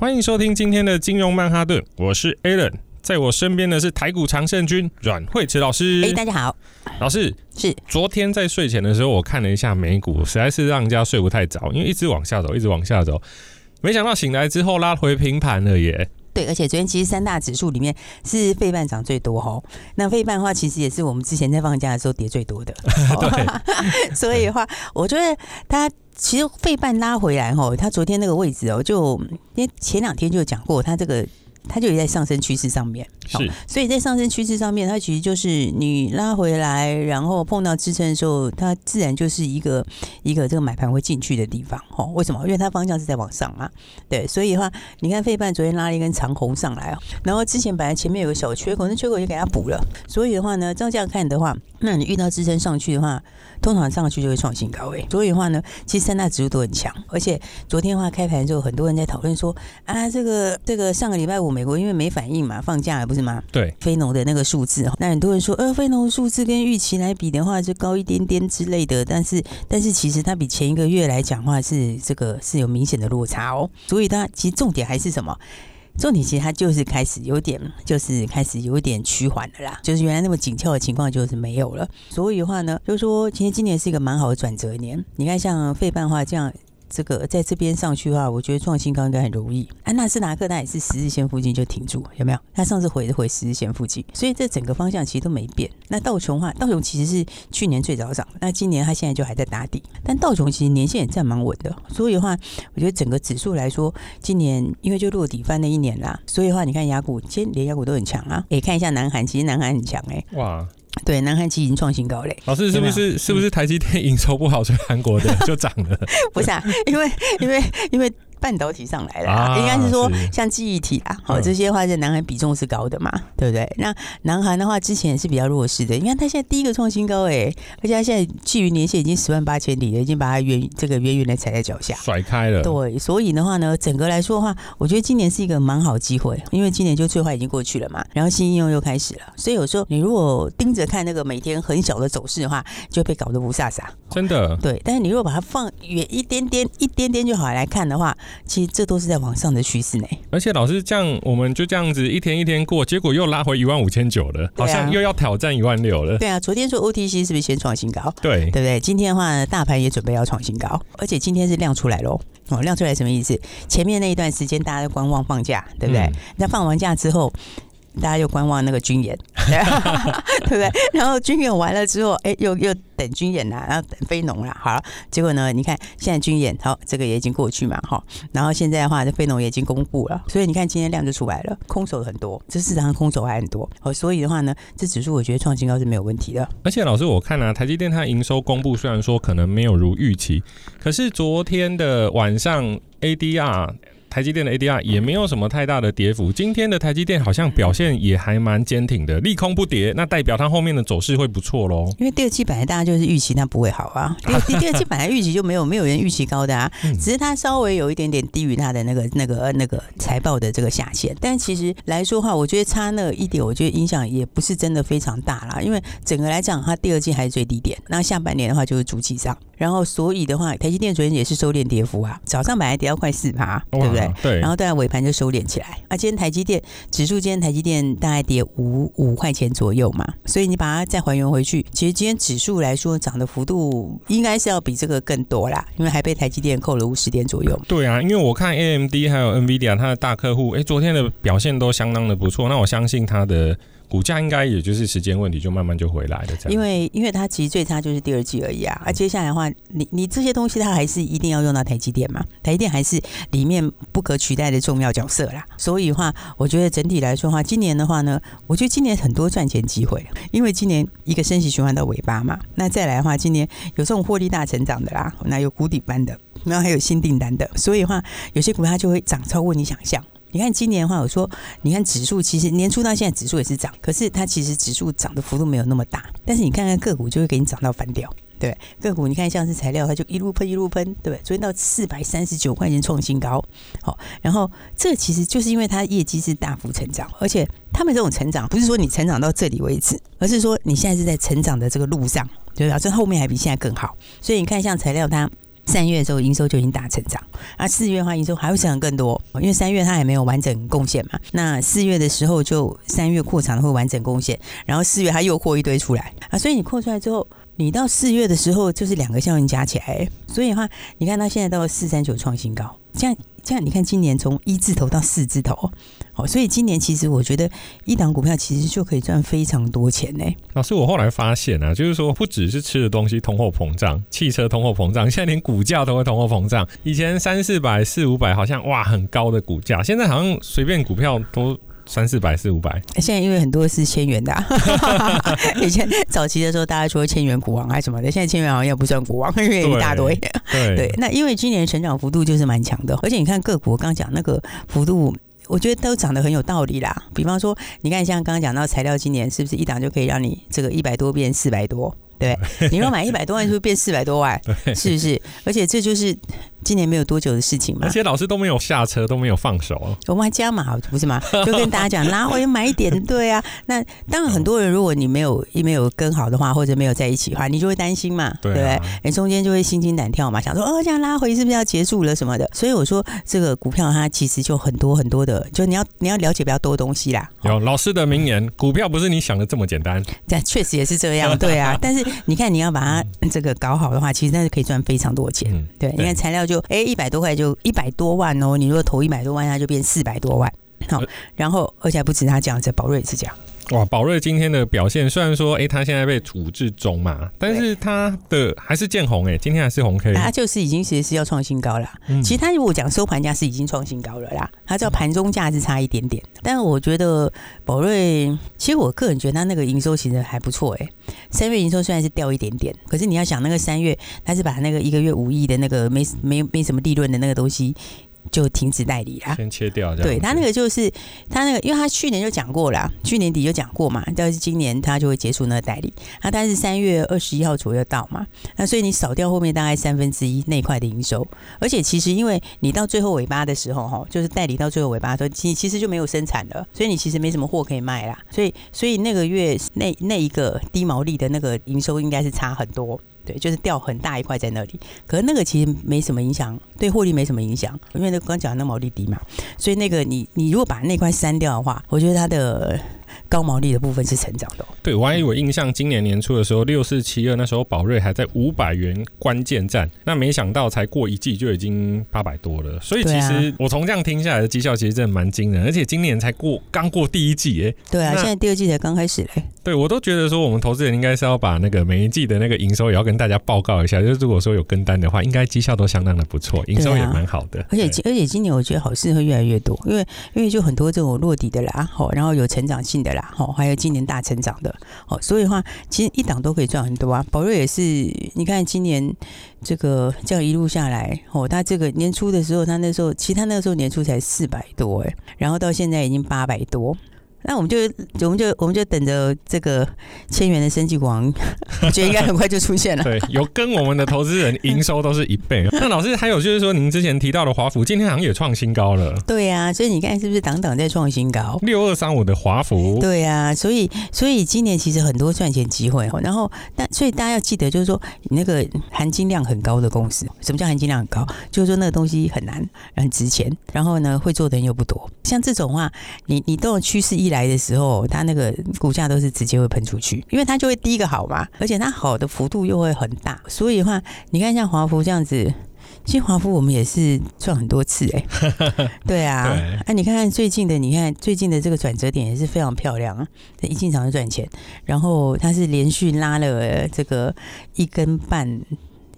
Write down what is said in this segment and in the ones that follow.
欢迎收听今天的金融曼哈顿，我是 Alan，在我身边的是台股常胜军阮慧慈老师。哎，大家好，老师是。昨天在睡前的时候，我看了一下美股，实在是让人家睡不太着，因为一直往下走，一直往下走，没想到醒来之后拉回平盘了耶。对，而且昨天其实三大指数里面是费半涨最多哈。那费半的话，其实也是我们之前在放假的时候跌最多的。对，所以的话，我觉得它其实费半拉回来哈，它昨天那个位置哦，就因为前两天就讲过，它这个。它就也在上升趋势上面，是，所以在上升趋势上面，它其实就是你拉回来，然后碰到支撑的时候，它自然就是一个一个这个买盘会进去的地方，哦，为什么？因为它方向是在往上嘛，对，所以的话，你看费半昨天拉了一根长红上来，然后之前本来前面有个小缺口，那缺口也给它补了，所以的话呢，照这样看的话，那你遇到支撑上去的话，通常上去就会创新高位，所以的话呢，其实三大指数都很强，而且昨天的话开盘之后，很多人在讨论说啊，这个这个上个礼拜五。美国因为没反应嘛，放假了不是吗？对，非农的那个数字，那很多人说，呃，非农数字跟预期来比的话，就高一点点之类的。但是，但是其实它比前一个月来讲话是这个是有明显的落差哦。所以它其实重点还是什么？重点其实它就是开始有点，就是开始有点趋缓的啦。就是原来那么紧俏的情况就是没有了。所以的话呢，就是说，其实今年是一个蛮好的转折年。你看，像费半话这样。这个在这边上去的话，我觉得创新高应该很容易。安，纳斯达克它也是十日线附近就停住，有没有？它上次回是回十日线附近，所以这整个方向其实都没变。那道琼的话，道琼其实是去年最早涨，那今年它现在就还在打底。但道琼其实年线也站蛮稳的，所以的话，我觉得整个指数来说，今年因为就落底翻了一年啦，所以的话，你看雅股，今天连亚股都很强啊。诶，看一下南韩，其实南韩很强哎、哇。对，南韩其实已经创新高嘞。老师是不是是不是台积电营收不好，所以韩国的就涨了？不是啊，因为因为因为。半导体上来了，啊，应该是说像记忆体啊，好这些话在南韩比重是高的嘛，对不对？那南韩的话之前也是比较弱势的，你看它现在第一个创新高哎，而且它现在距离年限已经十万八千里了，已经把它远这个远远的踩在脚下，甩开了。对，所以的话呢，整个来说的话，我觉得今年是一个蛮好机会，因为今年就最坏已经过去了嘛，然后新应用又开始了，所以有时候你如果盯着看那个每天很小的走势的话，就被搞得雾煞煞。真的。对，但是你如果把它放远一点点、一点点就好来看的话，其实这都是。在往上的趋势呢，而且老师这样，我们就这样子一天一天过，结果又拉回一万五千九了，好像又要挑战一万六了。对啊，昨天说 OTC 是不是先创新高？对，对不对？今天的话，大盘也准备要创新高，而且今天是亮出来喽。哦，亮出来什么意思？前面那一段时间大家都观望放假，对不对？嗯、那放完假之后。大家又观望那个军演，对不对？然后军演完了之后，哎，又又等军演啦，然后等非农啦。好了，结果呢？你看现在军演，好，这个也已经过去嘛，哈。然后现在的话，这非农也已经公布了，所以你看今天量就出来了，空手很多，这市场上空手还很多。哦，所以的话呢，这指数我觉得创新高是没有问题的。而且老师，我看啊，台积电它营收公布虽然说可能没有如预期，可是昨天的晚上 ADR。台积电的 ADR 也没有什么太大的跌幅，今天的台积电好像表现也还蛮坚挺的，利空不跌，那代表它后面的走势会不错喽。因为第二季本来大家就是预期它不会好啊，第 第二季本来预期就没有没有人预期高的啊，只是它稍微有一点点低于它的那个那个那个财报的这个下限，但其实来说的话，我觉得差那一点，我觉得影响也不是真的非常大啦，因为整个来讲，它第二季还是最低点，那下半年的话就是主气上。然后，所以的话，台积电昨天也是收敛跌幅啊，早上本来跌到快四趴，对不对？对。然后到尾盘就收敛起来。啊，今天台积电指数，今天台积电大概跌五五块钱左右嘛，所以你把它再还原回去，其实今天指数来说涨的幅度应该是要比这个更多啦，因为还被台积电扣了五十点左右。对啊，因为我看 AMD 还有 NVIDIA 它的大客户，哎，昨天的表现都相当的不错，那我相信它的。股价应该也就是时间问题，就慢慢就回来了。这样，因为因为它其实最差就是第二季而已啊。啊，接下来的话，你你这些东西它还是一定要用到台积电嘛？台积电还是里面不可取代的重要角色啦。所以的话，我觉得整体来说的话，今年的话呢，我觉得今年很多赚钱机会，因为今年一个升息循环到尾巴嘛。那再来的话，今年有这种获利大成长的啦，那有谷底班的，然后还有新订单的，所以的话，有些股票就会涨超过你想象。你看今年的话，我说你看指数其实年初到现在指数也是涨，可是它其实指数涨的幅度没有那么大，但是你看看个股就会给你涨到翻掉。对个股，你看像是材料，它就一路喷一路喷，对不对，昨天到四百三十九块钱创新高，好，然后这其实就是因为它业绩是大幅成长，而且他们这种成长不是说你成长到这里为止，而是说你现在是在成长的这个路上，对吧？这后面还比现在更好，所以你看像材料，它三月的时候营收就已经大成长，啊，四月的话营收还会成长更多，因为三月它还没有完整贡献嘛，那四月的时候就三月扩产会完整贡献，然后四月它又扩一堆出来。啊，所以你扩出来之后。你到四月的时候，就是两个效应加起来，所以的话，你看它现在到了四三九创新高，这样这样，你看今年从一字头到四字头，哦，所以今年其实我觉得一档股票其实就可以赚非常多钱呢。老师，我后来发现啊，就是说不只是吃的东西通货膨胀，汽车通货膨胀，现在连股价都会通货膨胀。以前三四百、四五百好像哇很高的股价，现在好像随便股票都。三四百四五百，现在因为很多是千元的，啊，以前早期的时候大家说千元股王还是什么的，现在千元好像也不算股王，因为一大堆。对，对，那因为今年成长幅度就是蛮强的，而且你看个股，我刚讲那个幅度，我觉得都涨得很有道理啦。比方说，你看像刚刚讲到材料，今年是不是一档就可以让你这个一百多变四百多？对，你若买一百多万，是不是变四百多万？是不是？而且这就是。今年没有多久的事情嘛，而且老师都没有下车，都没有放手，我们还加码，不是吗？就跟大家讲，拉回买一点，对啊。那当然，很多人如果你没有一没有跟好的话，或者没有在一起的话，你就会担心嘛，对不对？你中间就会心惊胆跳嘛，想说哦，这样拉回是不是要结束了什么的？所以我说，这个股票它其实就很多很多的，就你要你要了解比较多东西啦。有老师的名言，股票不是你想的这么简单。但 确实也是这样，对啊。但是你看，你要把它这个搞好的话，其实那是可以赚非常多钱。对，你看材料就哎一百多块。就一百多万哦，你如果投一百多万，它就变四百多万。好，然后而且还不止他这样子，宝瑞也是这样。哇，宝瑞今天的表现虽然说，哎、欸，他现在被处置中嘛，但是他的还是见红哎、欸，今天还是红 K，他就是已经其实是要创新高了。嗯、其实他如果讲收盘价是已经创新高了啦，他知道盘中价是差一点点。但是我觉得宝瑞，其实我个人觉得他那个营收其实还不错哎、欸。三月营收虽然是掉一点点，可是你要想那个三月，他是把那个一个月五亿的那个没没没什么利润的那个东西。就停止代理啦，先切掉。对他那个就是他那个，因为他去年就讲过了，去年底就讲过嘛，但是今年他就会结束那个代理。他但是三月二十一号左右到嘛，那所以你扫掉后面大概三分之一那块的营收，而且其实因为你到最后尾巴的时候哈，就是代理到最后尾巴的时候，其其实就没有生产了，所以你其实没什么货可以卖啦。所以所以那个月那那一个低毛利的那个营收应该是差很多。对，就是掉很大一块在那里，可是那个其实没什么影响，对获利没什么影响，因为那刚讲那毛利低嘛，所以那个你你如果把那块删掉的话，我觉得它的。高毛利的部分是成长的。对，我还以为印象今年年初的时候，六四七二那时候宝瑞还在五百元关键站，那没想到才过一季就已经八百多了。所以其实我从这样听下来的绩效其实真的蛮惊人，而且今年才过刚过第一季哎。对啊，现在第二季才刚开始嘞。对，我都觉得说我们投资人应该是要把那个每一季的那个营收也要跟大家报告一下，就是如果说有跟单的话，应该绩效都相当的不错，营收也蛮好的。而且而且今年我觉得好事会越来越多，因为因为就很多这种落底的啦，好，然后有成长性的啦。哦，还有今年大成长的哦，所以的话，其实一档都可以赚很多啊。宝瑞也是，你看今年这个这样一路下来，哦，他这个年初的时候，他那时候，其实他那个时候年初才四百多哎，然后到现在已经八百多。那我们就我们就我们就等着这个千元的生计王，我觉得应该很快就出现了。对，有跟我们的投资人营收都是一倍。那老师还有就是说，您之前提到的华孚，今天好像也创新高了。对呀、啊，所以你看是不是档档在创新高？六二三五的华孚。对呀、啊，所以所以今年其实很多赚钱机会。然后但所以大家要记得，就是说你那个含金量很高的公司，什么叫含金量很高？就是说那个东西很难，很值钱，然后呢会做的人又不多。像这种话，你你都有趋势一来的时候，它那个股价都是直接会喷出去，因为它就会第一个好嘛，而且它好的幅度又会很大，所以的话，你看像华孚这样子，其实华孚我们也是赚很多次哎、欸，对啊，哎、啊，你看看最近的，你看最近的这个转折点也是非常漂亮啊，一进场就赚钱，然后它是连续拉了这个一根半。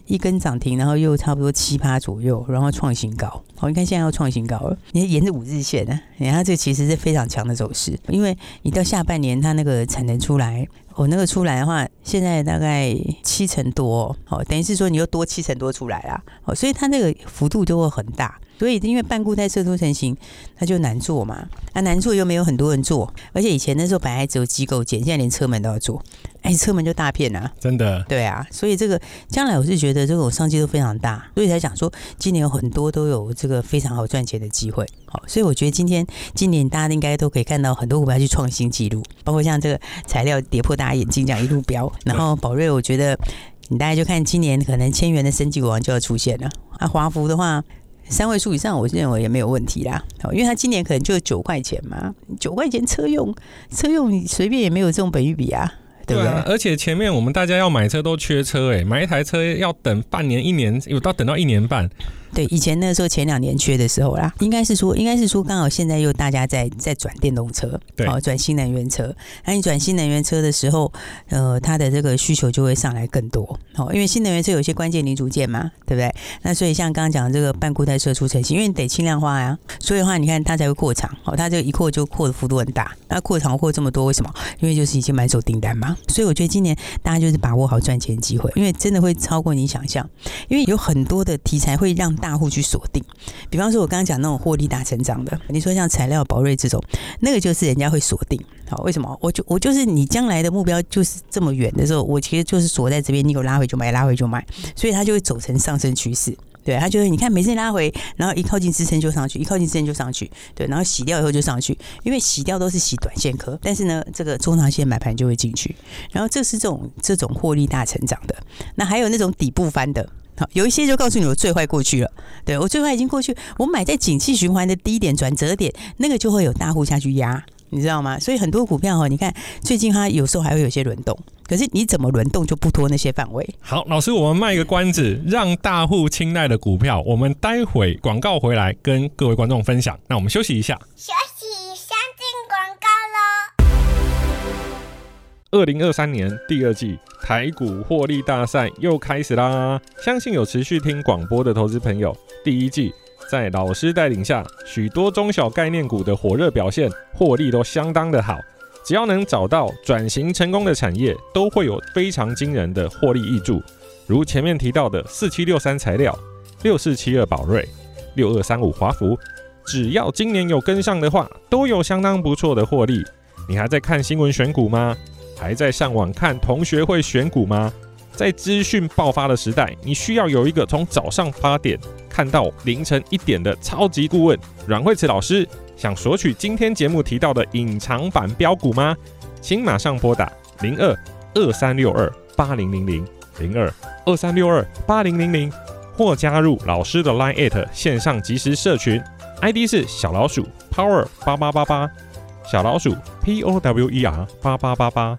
一根涨停，然后又差不多七八左右，然后创新高。好，你看现在要创新高了。你沿着五日线呢，你看它这其实是非常强的走势，因为你到下半年它那个产能出来，哦，那个出来的话，现在大概七成多，哦，等于是说你又多七成多出来啦，哦，所以它那个幅度就会很大。所以因为半固态色出成型，它就难做嘛。啊，难做又没有很多人做，而且以前那时候本来只有机构剪，现在连车门都要做。哎，车门就大片啊，真的。对啊，所以这个将来我是觉得这种商机都非常大，所以才讲说今年有很多都有这个非常好赚钱的机会。好，所以我觉得今天今年大家应该都可以看到很多股票去创新纪录，包括像这个材料跌破大家眼睛这样一路飙，然后宝瑞我觉得你大概就看今年可能千元的升级股王就要出现了。啊，华孚的话三位数以上，我认为也没有问题啦。好，因为它今年可能就九块钱嘛，九块钱车用车用你随便也没有这种本益比啊。对，对啊，而且前面我们大家要买车都缺车哎，买一台车要等半年、一年，有到等到一年半。对，以前那时候前两年缺的时候啦，应该是说，应该是说，刚好现在又大家在在转电动车，对，哦，转新能源车。那你转新能源车的时候，呃，它的这个需求就会上来更多，哦，因为新能源车有些关键零组件嘛，对不对？那所以像刚刚讲的这个半固态射出成型，因为你得轻量化呀，所以的话，你看它才会扩厂，哦，它这一扩就扩的幅度很大。那扩厂扩这么多，为什么？因为就是已经满手订单嘛。所以我觉得今年大家就是把握好赚钱机会，因为真的会超过你想象，因为有很多的题材会让大户去锁定。比方说，我刚刚讲那种获利大成长的，你说像材料、宝瑞这种，那个就是人家会锁定。好，为什么？我就我就是你将来的目标就是这么远的时候，我其实就是锁在这边，你给我拉回就买，拉回就买，所以它就会走成上升趋势。对，它就是你看每次拉回，然后一靠近支撑就上去，一靠近支撑就上去。对，然后洗掉以后就上去，因为洗掉都是洗短线科，但是呢，这个中长线买盘就会进去。然后这是这种这种获利大成长的，那还有那种底部翻的。好，有一些就告诉你我最坏过去了，对，我最坏已经过去，我买在景气循环的低点转折点，那个就会有大户下去压，你知道吗？所以很多股票哈，你看最近它有时候还会有些轮动，可是你怎么轮动就不脱那些范围。好，老师，我们卖一个关子，让大户青睐的股票，我们待会广告回来跟各位观众分享。那我们休息一下。休息，二零二三年第二季。台股获利大赛又开始啦！相信有持续听广播的投资朋友，第一季在老师带领下，许多中小概念股的火热表现，获利都相当的好。只要能找到转型成功的产业，都会有非常惊人的获利挹注。如前面提到的四七六三材料、六四七二宝瑞、六二三五华福，只要今年有跟上的话，都有相当不错的获利。你还在看新闻选股吗？还在上网看同学会选股吗？在资讯爆发的时代，你需要有一个从早上八点看到凌晨一点的超级顾问阮慧慈老师。想索取今天节目提到的隐藏版标股吗？请马上拨打零二二三六二八零零零零二二三六二八零零零，或加入老师的 Line@ 线上即时社群，ID 是小老鼠 Power 八八八八，小老鼠 P O W E R 八八八八。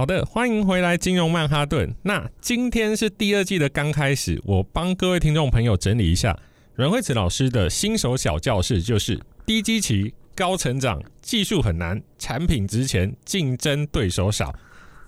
好的，欢迎回来，金融曼哈顿。那今天是第二季的刚开始，我帮各位听众朋友整理一下阮慧慈老师的新手小教室，就是低基期、高成长、技术很难、产品值钱、竞争对手少。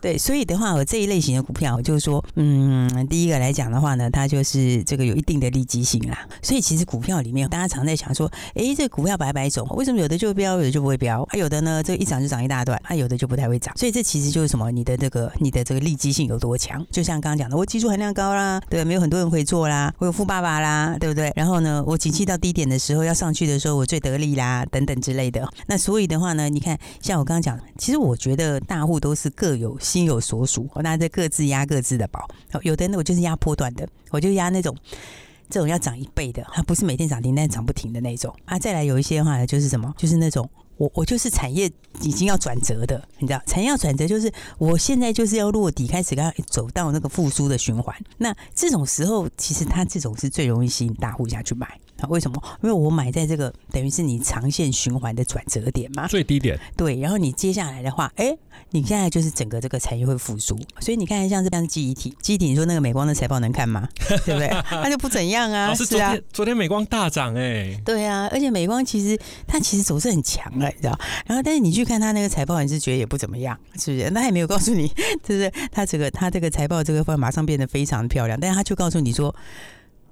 对，所以的话，我这一类型的股票，就是说，嗯，第一个来讲的话呢，它就是这个有一定的利基性啦。所以其实股票里面，大家常在想说，哎，这股票百百种，为什么有的就会飙，有的就不会飙？还有的呢，这一涨就涨一大段，还有的就不太会涨。所以这其实就是什么？你的这个你的这个利基性有多强？就像刚刚讲的，我技术含量高啦，对，没有很多人会做啦，我有富爸爸啦，对不对？然后呢，我景气到低点的时候要上去的时候，我最得力啦，等等之类的。那所以的话呢，你看，像我刚刚讲，其实我觉得大户都是各有。心有所属，那这各自压各自的宝。有的人我就是压波段的，我就压那种这种要涨一倍的，它不是每天涨停，但是涨不停的那种啊。再来有一些的话呢，就是什么，就是那种我我就是产业已经要转折的，你知道，产业要转折就是我现在就是要落底，开始要走到那个复苏的循环。那这种时候，其实它这种是最容易吸引大户下去买。啊，为什么？因为我买在这个等于是你长线循环的转折点嘛，最低点。对，然后你接下来的话，哎，你现在就是整个这个产业会复苏，所以你看像这样记忆体，记忆体，你说那个美光的财报能看吗？对不对？那就不怎样啊。老师，昨天、啊、昨天美光大涨哎。对啊，而且美光其实它其实走势很强了，你知道？然后但是你去看它那个财报，你是觉得也不怎么样，是不是？那也没有告诉你，就是它这个它这个财报这个会马上变得非常漂亮，但是它就告诉你说。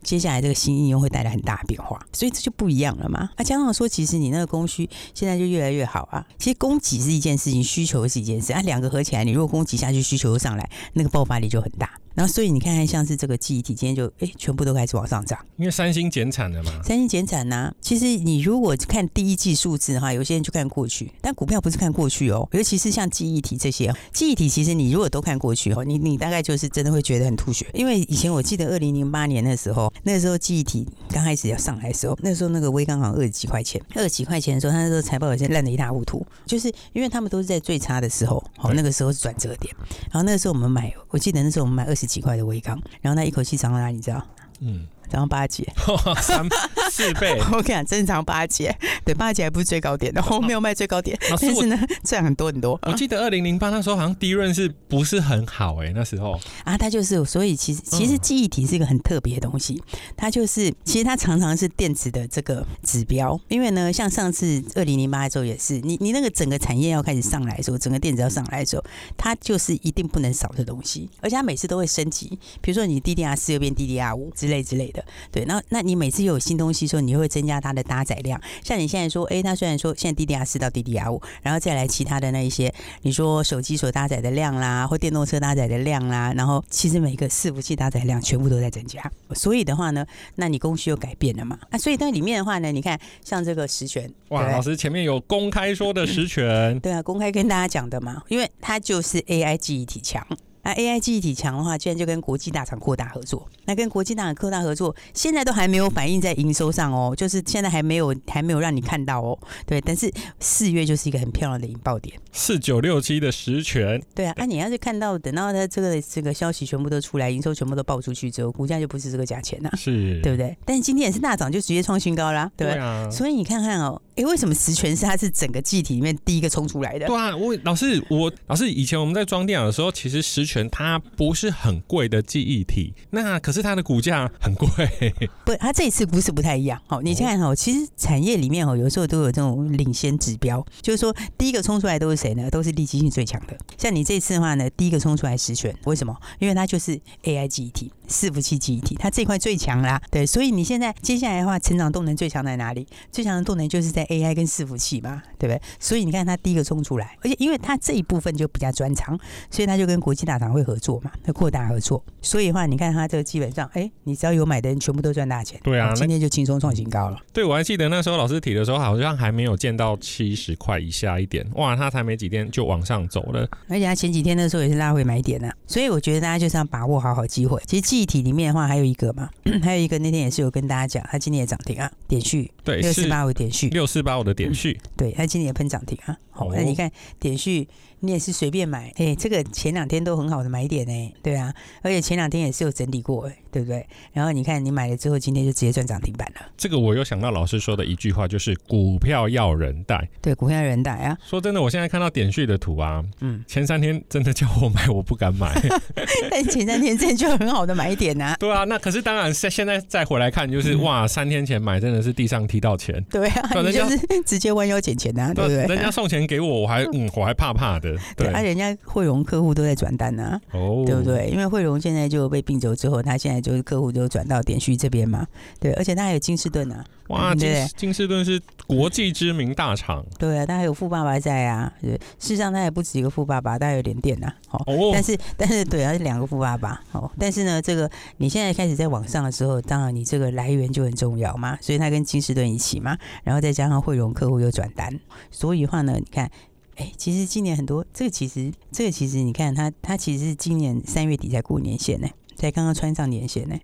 接下来这个新应用会带来很大的变化，所以这就不一样了嘛。那加上说，其实你那个供需现在就越来越好啊。其实供给是一件事情，需求是一件事，啊，两个合起来，你如果供给下去，需求又上来，那个爆发力就很大。然后，所以你看看，像是这个记忆体，今天就哎，全部都开始往上涨。因为三星减产了嘛。三星减产呐、啊，其实你如果看第一季数字的话，有些人就看过去，但股票不是看过去哦。尤其是像记忆体这些，记忆体其实你如果都看过去哦，你你大概就是真的会觉得很吐血。因为以前我记得二零零八年的时候，那个时候记忆体刚开始要上来的时候，那个时候那个微刚好像二十几块钱，二十几块钱的时候，他那时候财报有些烂得一塌糊涂，就是因为他们都是在最差的时候，哦，那个时候是转折点。然后那个时候我们买，我记得那时候我们买二十几块的威康。然后他一口气涨到哪里？你知道？嗯。涨到八节，三四倍。我跟你讲，正常八节，对，八节还不是最高点的，我没有卖最高点，但是呢，赚很多很多。我记得二零零八那时候好像低润是不是很好哎、欸？那时候。啊，它就是，所以其实其实记忆体是一个很特别的东西，它就是其实它常常是电子的这个指标，因为呢，像上次二零零八的时候也是，你你那个整个产业要开始上来的时候，整个电子要上来的时候，它就是一定不能少的东西，而且它每次都会升级，比如说你 DDR 四又变 DDR 五之类之类的。对，那那你每次有新东西的时候，你会增加它的搭载量。像你现在说，哎，它虽然说现在 DDR 四到 DDR 五，然后再来其他的那一些，你说手机所搭载的量啦，或电动车搭载的量啦，然后其实每个伺服器搭载量全部都在增加。所以的话呢，那你供需又改变了嘛？啊，所以在里面的话呢，你看像这个实权，哇，老师前面有公开说的实权，对啊，公开跟大家讲的嘛，因为它就是 AI 记忆体强。那 AI 记忆体强的话，居然就跟国际大厂扩大合作。那跟国际大厂扩大合作，现在都还没有反映在营收上哦，就是现在还没有还没有让你看到哦。对，但是四月就是一个很漂亮的引爆点，四九六七的十銓。对啊，那、啊、你要是看到等到它这个这个消息全部都出来，营收全部都爆出去之后，股价就不是这个价钱了、啊，是，对不对？但是今天也是大涨，就直接创新高啦，对吧？对啊。所以你看看哦，哎，为什么十全是它是整个记忆体里面第一个冲出来的？对啊，我老师我老师以前我们在装电脑的时候，其实十全它不。是很贵的记忆体，那可是它的股价很贵。不，它这一次不是不太一样。好，你看哦，其实产业里面哦，有时候都有这种领先指标，就是说第一个冲出来都是谁呢？都是利基性最强的。像你这次的话呢，第一个冲出来十全，为什么？因为它就是 AI 记忆体、伺服器记忆体，它这块最强啦。对，所以你现在接下来的话，成长动能最强在哪里？最强的动能就是在 AI 跟伺服器嘛，对不对？所以你看它第一个冲出来，而且因为它这一部分就比较专长，所以它就跟国际大厂会合作嘛。要扩大合作，所以的话，你看它这个基本上，哎、欸，你只要有买的人，全部都赚大钱。对啊，今天就轻松创新高了。对，我还记得那时候老师提的时候，好像还没有见到七十块以下一点，哇，它才没几天就往上走了。而且它前几天的时候也是拉回买点呢、啊，所以我觉得大家就是要把握好好机会。其实记忆体里面的话，还有一个嘛，还有一个那天也是有跟大家讲，它今天也涨停啊，点续，对，六四八五点续，六四八五的点序，对，它今天也喷涨停啊。好，那你看点序。你也是随便买，哎、欸，这个前两天都很好的买点呢，对啊，而且前两天也是有整理过，哎，对不对？然后你看你买了之后，今天就直接赚涨停板了。这个我又想到老师说的一句话，就是股票要人带。对，股票要人带啊。说真的，我现在看到点序的图啊，嗯，前三天真的叫我买，我不敢买。但前三天真的就很好的买点呐、啊。对啊，那可是当然现现在再回来看，就是、嗯、哇，三天前买真的是地上踢到钱。对啊，你就是直接弯腰捡钱呐、啊，对不对？人家送钱给我，我还 嗯，我还怕怕的。对，啊，人家。汇融客户都在转单呢、啊，oh. 对不对？因为汇融现在就被并走之后，他现在就是客户就转到点序这边嘛，对，而且他还有金士顿啊，哇，金金士顿是国际知名大厂，对啊，他还有富爸爸在啊，对，事实上他也不止一个富爸爸，他还有联电呐，哦，oh. 但是但是对啊，是两个富爸爸，哦，但是呢，这个你现在开始在网上的时候，当然你这个来源就很重要嘛，所以他跟金士顿一起嘛，然后再加上汇融客户又转单，所以的话呢，你看。哎，其实今年很多，这个其实，这个其实，你看它，它其实是今年三月底才过年线呢，才刚刚穿上年线呢，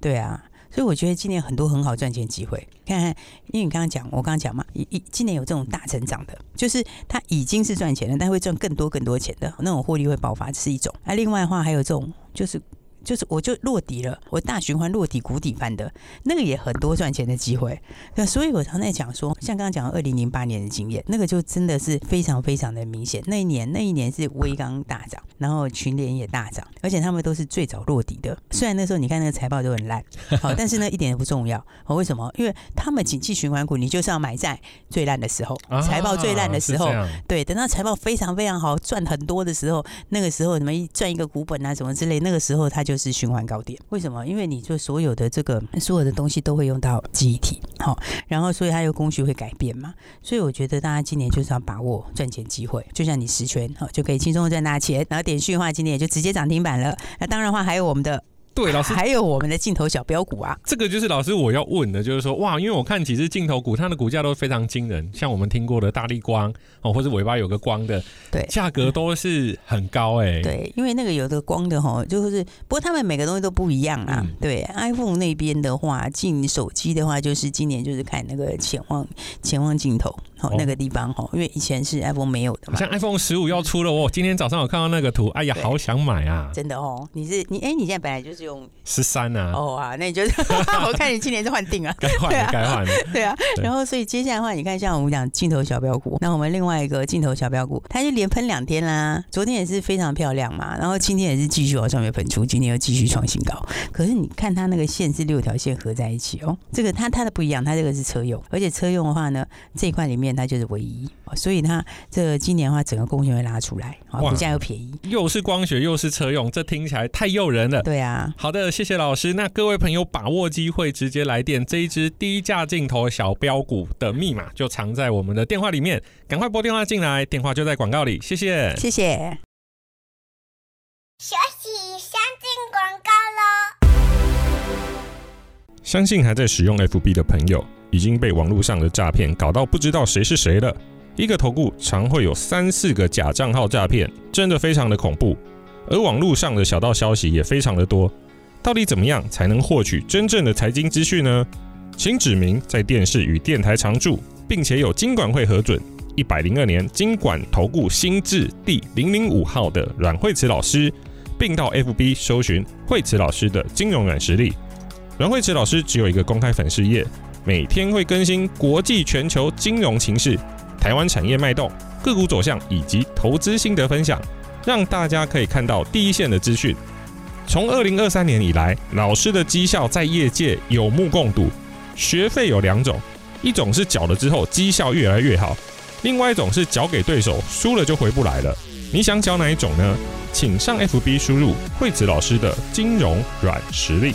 对啊，所以我觉得今年很多很好赚钱机会。看看，因为你刚刚讲，我刚刚讲嘛，一一今年有这种大成长的，就是它已经是赚钱了，但会赚更多更多钱的那种获利会爆发，是一种。那另外的话，还有这种就是。就是我就落底了，我大循环落底谷底翻的，那个也很多赚钱的机会。那所以我常在讲说，像刚刚讲二零零八年的经验，那个就真的是非常非常的明显。那一年那一年是微刚大涨，然后群联也大涨，而且他们都是最早落底的。虽然那时候你看那个财报都很烂，好，但是呢一点也不重要。为什么？因为他们景气循环股，你就是要买在最烂的时候，财报最烂的时候，对，等到财报非常非常好，赚很多的时候，那个时候什么赚一个股本啊什么之类，那个时候他就就是循环高点。为什么？因为你就所有的这个所有的东西都会用到记忆体，好，然后所以它有工序会改变嘛，所以我觉得大家今年就是要把握赚钱机会，就像你十全好就可以轻松赚大钱，然后点讯的话今年也就直接涨停板了。那当然的话还有我们的。对，老师还有我们的镜头小标股啊，这个就是老师我要问的，就是说哇，因为我看几只镜头股，它的股价都非常惊人，像我们听过的大力光哦，或者尾巴有个光的，对，价格都是很高哎、欸。对，因为那个有的光的哈，就是不过他们每个东西都不一样啊。嗯、对，iPhone 那边的话，进手机的话，就是今年就是看那个潜望潜望镜头。哦，那个地方哈，因为以前是 iPhone 没有的嘛。像 iPhone 十五要出了哦，今天早上我看到那个图，哎呀，好想买啊！真的哦，你是你哎，你现在本来就是用十三啊？哦啊，那你就是 我看你今年是换定了，该换了，该换了。对啊，然后所以接下来的话，你看像我们讲镜头小标股，那我们另外一个镜头小标股，它就连喷两天啦。昨天也是非常漂亮嘛，然后今天也是继续往上面喷出，今天又继续创新高。可是你看它那个线是六条线合在一起哦，这个它它的不一样，它这个是车用，而且车用的话呢，这一块里面它就是唯一。所以它这今年的话，整个贡献会拉出来，啊，股价又便宜，又是光学又是车用，这听起来太诱人了。对啊，好的，谢谢老师。那各位朋友把握机会，直接来电这一支低价镜头小标股的密码，就藏在我们的电话里面，赶快拨电话进来，电话就在广告里。谢谢，谢谢。休息，先进广告喽。相信还在使用 FB 的朋友，已经被网络上的诈骗搞到不知道谁是谁了。一个投顾常会有三四个假账号诈骗，真的非常的恐怖。而网络上的小道消息也非常的多，到底怎么样才能获取真正的财经资讯呢？请指明在电视与电台常驻，并且有金管会核准，一百零二年金管投顾新字第零零五号的阮慧慈老师，并到 FB 搜寻慧慈老师的金融软实力。阮慧慈老师只有一个公开粉丝页，每天会更新国际全球金融情势。台湾产业脉动、个股走向以及投资心得分享，让大家可以看到第一线的资讯。从二零二三年以来，老师的绩效在业界有目共睹。学费有两种，一种是缴了之后绩效越来越好，另外一种是缴给对手，输了就回不来了。你想缴哪一种呢？请上 FB 输入惠子老师的金融软实力。